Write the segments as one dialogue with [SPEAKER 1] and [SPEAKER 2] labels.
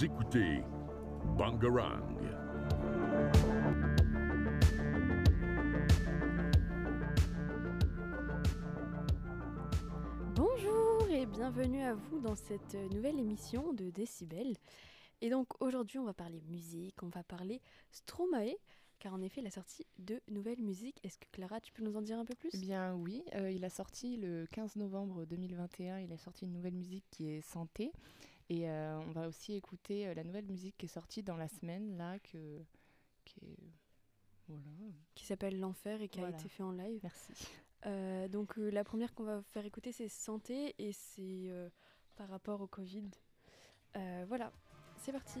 [SPEAKER 1] Vous écoutez Bangarang.
[SPEAKER 2] Bonjour et bienvenue à vous dans cette nouvelle émission de Décibel. Et donc aujourd'hui on va parler musique, on va parler Stromae, car en effet il a sorti de nouvelles musiques. Est-ce que Clara tu peux nous en dire un peu plus?
[SPEAKER 3] Eh bien oui, euh, il a sorti le 15 novembre 2021, il a sorti une nouvelle musique qui est Santé. Et euh, on va aussi écouter euh, la nouvelle musique qui est sortie dans la semaine, là, que, qui est... Voilà,
[SPEAKER 2] Qui s'appelle L'Enfer et qui
[SPEAKER 3] Voilà.
[SPEAKER 2] a été fait en live.
[SPEAKER 3] merci.
[SPEAKER 2] Euh, donc euh, la première qu'on va faire écouter c'est Santé et c'est euh, par rapport au Covid. Voilà, c'est parti.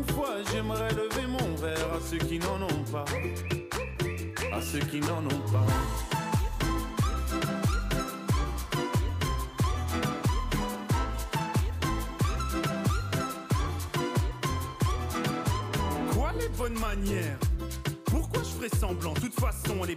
[SPEAKER 4] Une fois, j'aimerais lever mon verre à ceux qui n'en ont pas. À ceux qui n'en ont pas. Quoi les bonnes manières? Pourquoi je ferais semblant? De toute façon, elle est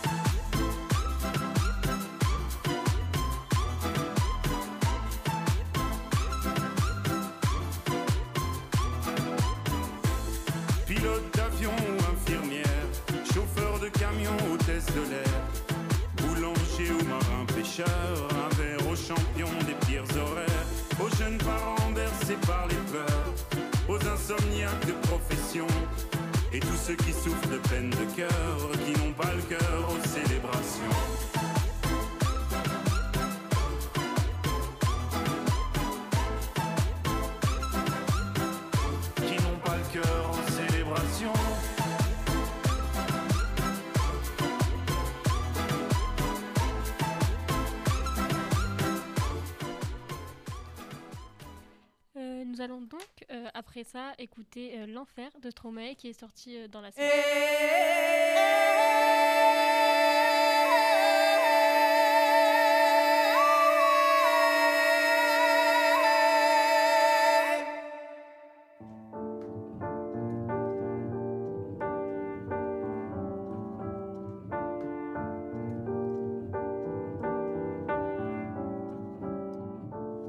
[SPEAKER 4] Un verre aux champions des pires horaires, aux jeunes parents bercés par les peurs, aux insomniaques de profession, et tous ceux qui souffrent de peine de cœur, qui n'ont pas le cœur aux célébrations.
[SPEAKER 5] Nous allons donc, euh, après ça, écouter euh, L'Enfer de Stromae qui est sorti euh, dans la semaine.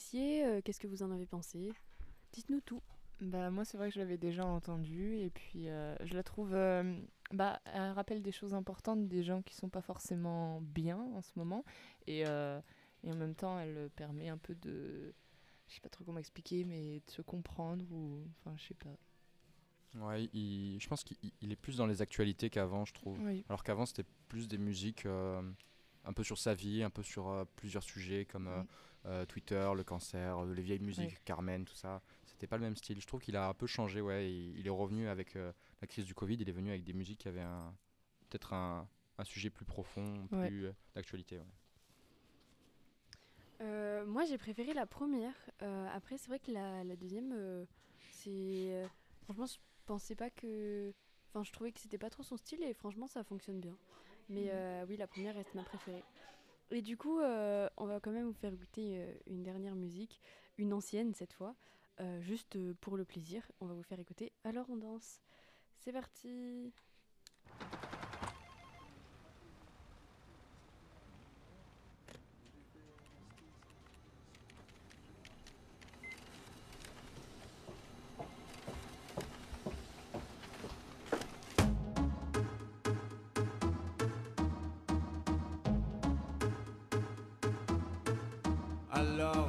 [SPEAKER 2] Initié, euh, qu'est-ce que vous en avez pensé? Dites-nous tout.
[SPEAKER 3] Bah, moi, c'est vrai que je l'avais déjà entendue et puis euh, je la trouve. euh, bah, elle rappelle des choses importantes des gens qui sont pas forcément bien en ce moment et, euh, et en même temps, elle permet un peu de. Je sais pas trop comment expliquer, mais de se comprendre ou. Enfin, je sais pas.
[SPEAKER 6] Ouais, il- je pense qu'il il est plus dans les actualités qu'avant, je trouve.
[SPEAKER 3] Oui.
[SPEAKER 6] Alors qu'avant, c'était plus des musiques euh, un peu sur sa vie, un peu sur euh, plusieurs sujets comme. Euh, Twitter, le cancer, euh, les vieilles musiques. Carmen, tout ça. C'était pas le même style. Je trouve qu'il a un peu changé, ouais. Il, il est revenu avec euh, la crise du Covid, il est venu avec des musiques qui avaient un- peut-être un, un sujet plus profond, plus d'actualité. ouais.
[SPEAKER 2] Euh, moi, j'ai préféré la première. Euh, après, c'est vrai que la, la deuxième, euh, c'est. euh, franchement, je pensais pas que. Enfin, je trouvais que c'était pas trop son style et franchement, ça fonctionne bien. Mais euh, oui, la première reste ma préférée. Et du coup, euh, on va quand même vous faire goûter euh, une dernière musique, une ancienne cette fois, euh, juste pour le plaisir. On va vous faire écouter. Alors, on danse. C'est parti.
[SPEAKER 4] Alors,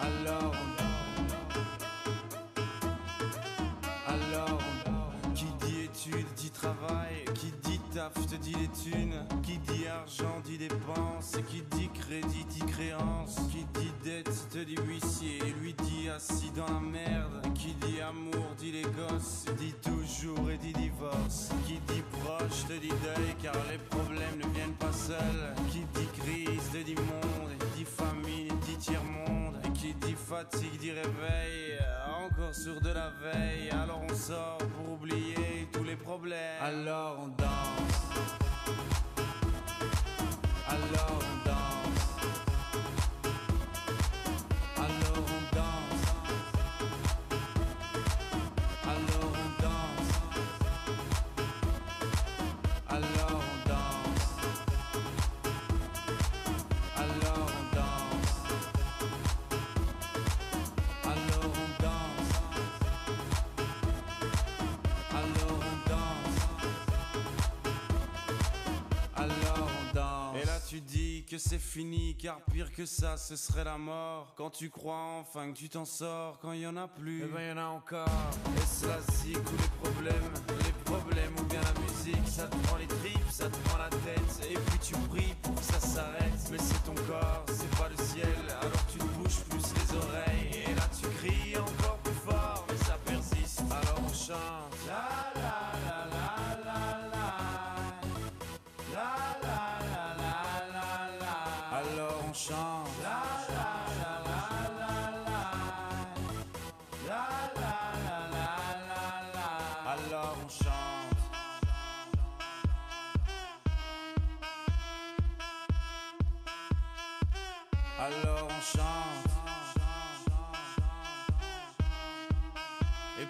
[SPEAKER 4] alors, alors, qui dit études dit travail, qui dit taf te dit les thunes, qui dit argent dit dépense, qui dit crédit dit créance, qui dit dette te dit huissier, lui dit assis dans la merde, qui dit amour dit les gosses, dit toujours et dit divorce, qui dit proche te dit deuil car les problèmes ne viennent pas seuls, qui dit crise dit monde, dit famine dit tiers-monde, et qui dit fatigue dit réveil, encore sur de la veille, alors on sort pour oublier tous les problèmes, alors on danse, alors on danse, c'est fini, car pire que ça, ce serait la mort. Quand tu crois enfin que tu t'en sors, quand il y en a plus,
[SPEAKER 7] Eh ben y en a encore.
[SPEAKER 4] est-ce la zik ou les problèmes Les problèmes ou bien la musique, ça te prend les tripes, ça te prend la tête, et puis tu pries pour que ça s'arrête. Mais c'est ton corps, c'est pas le ciel, alors tu te bouges plus les oreilles,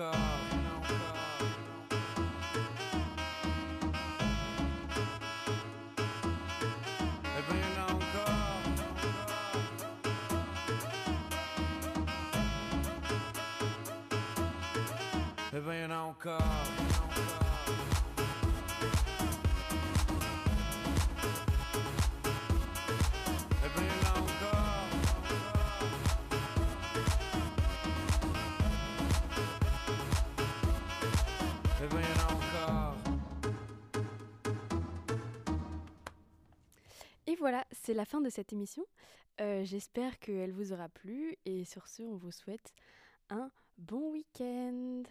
[SPEAKER 4] Ben y'en a encore. Eh ben y'en
[SPEAKER 2] c'est la fin de cette émission. Euh, J'espère qu'elle vous aura plu et sur ce, on vous souhaite un bon week-end.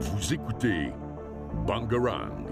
[SPEAKER 1] Vous écoutez Bangarang.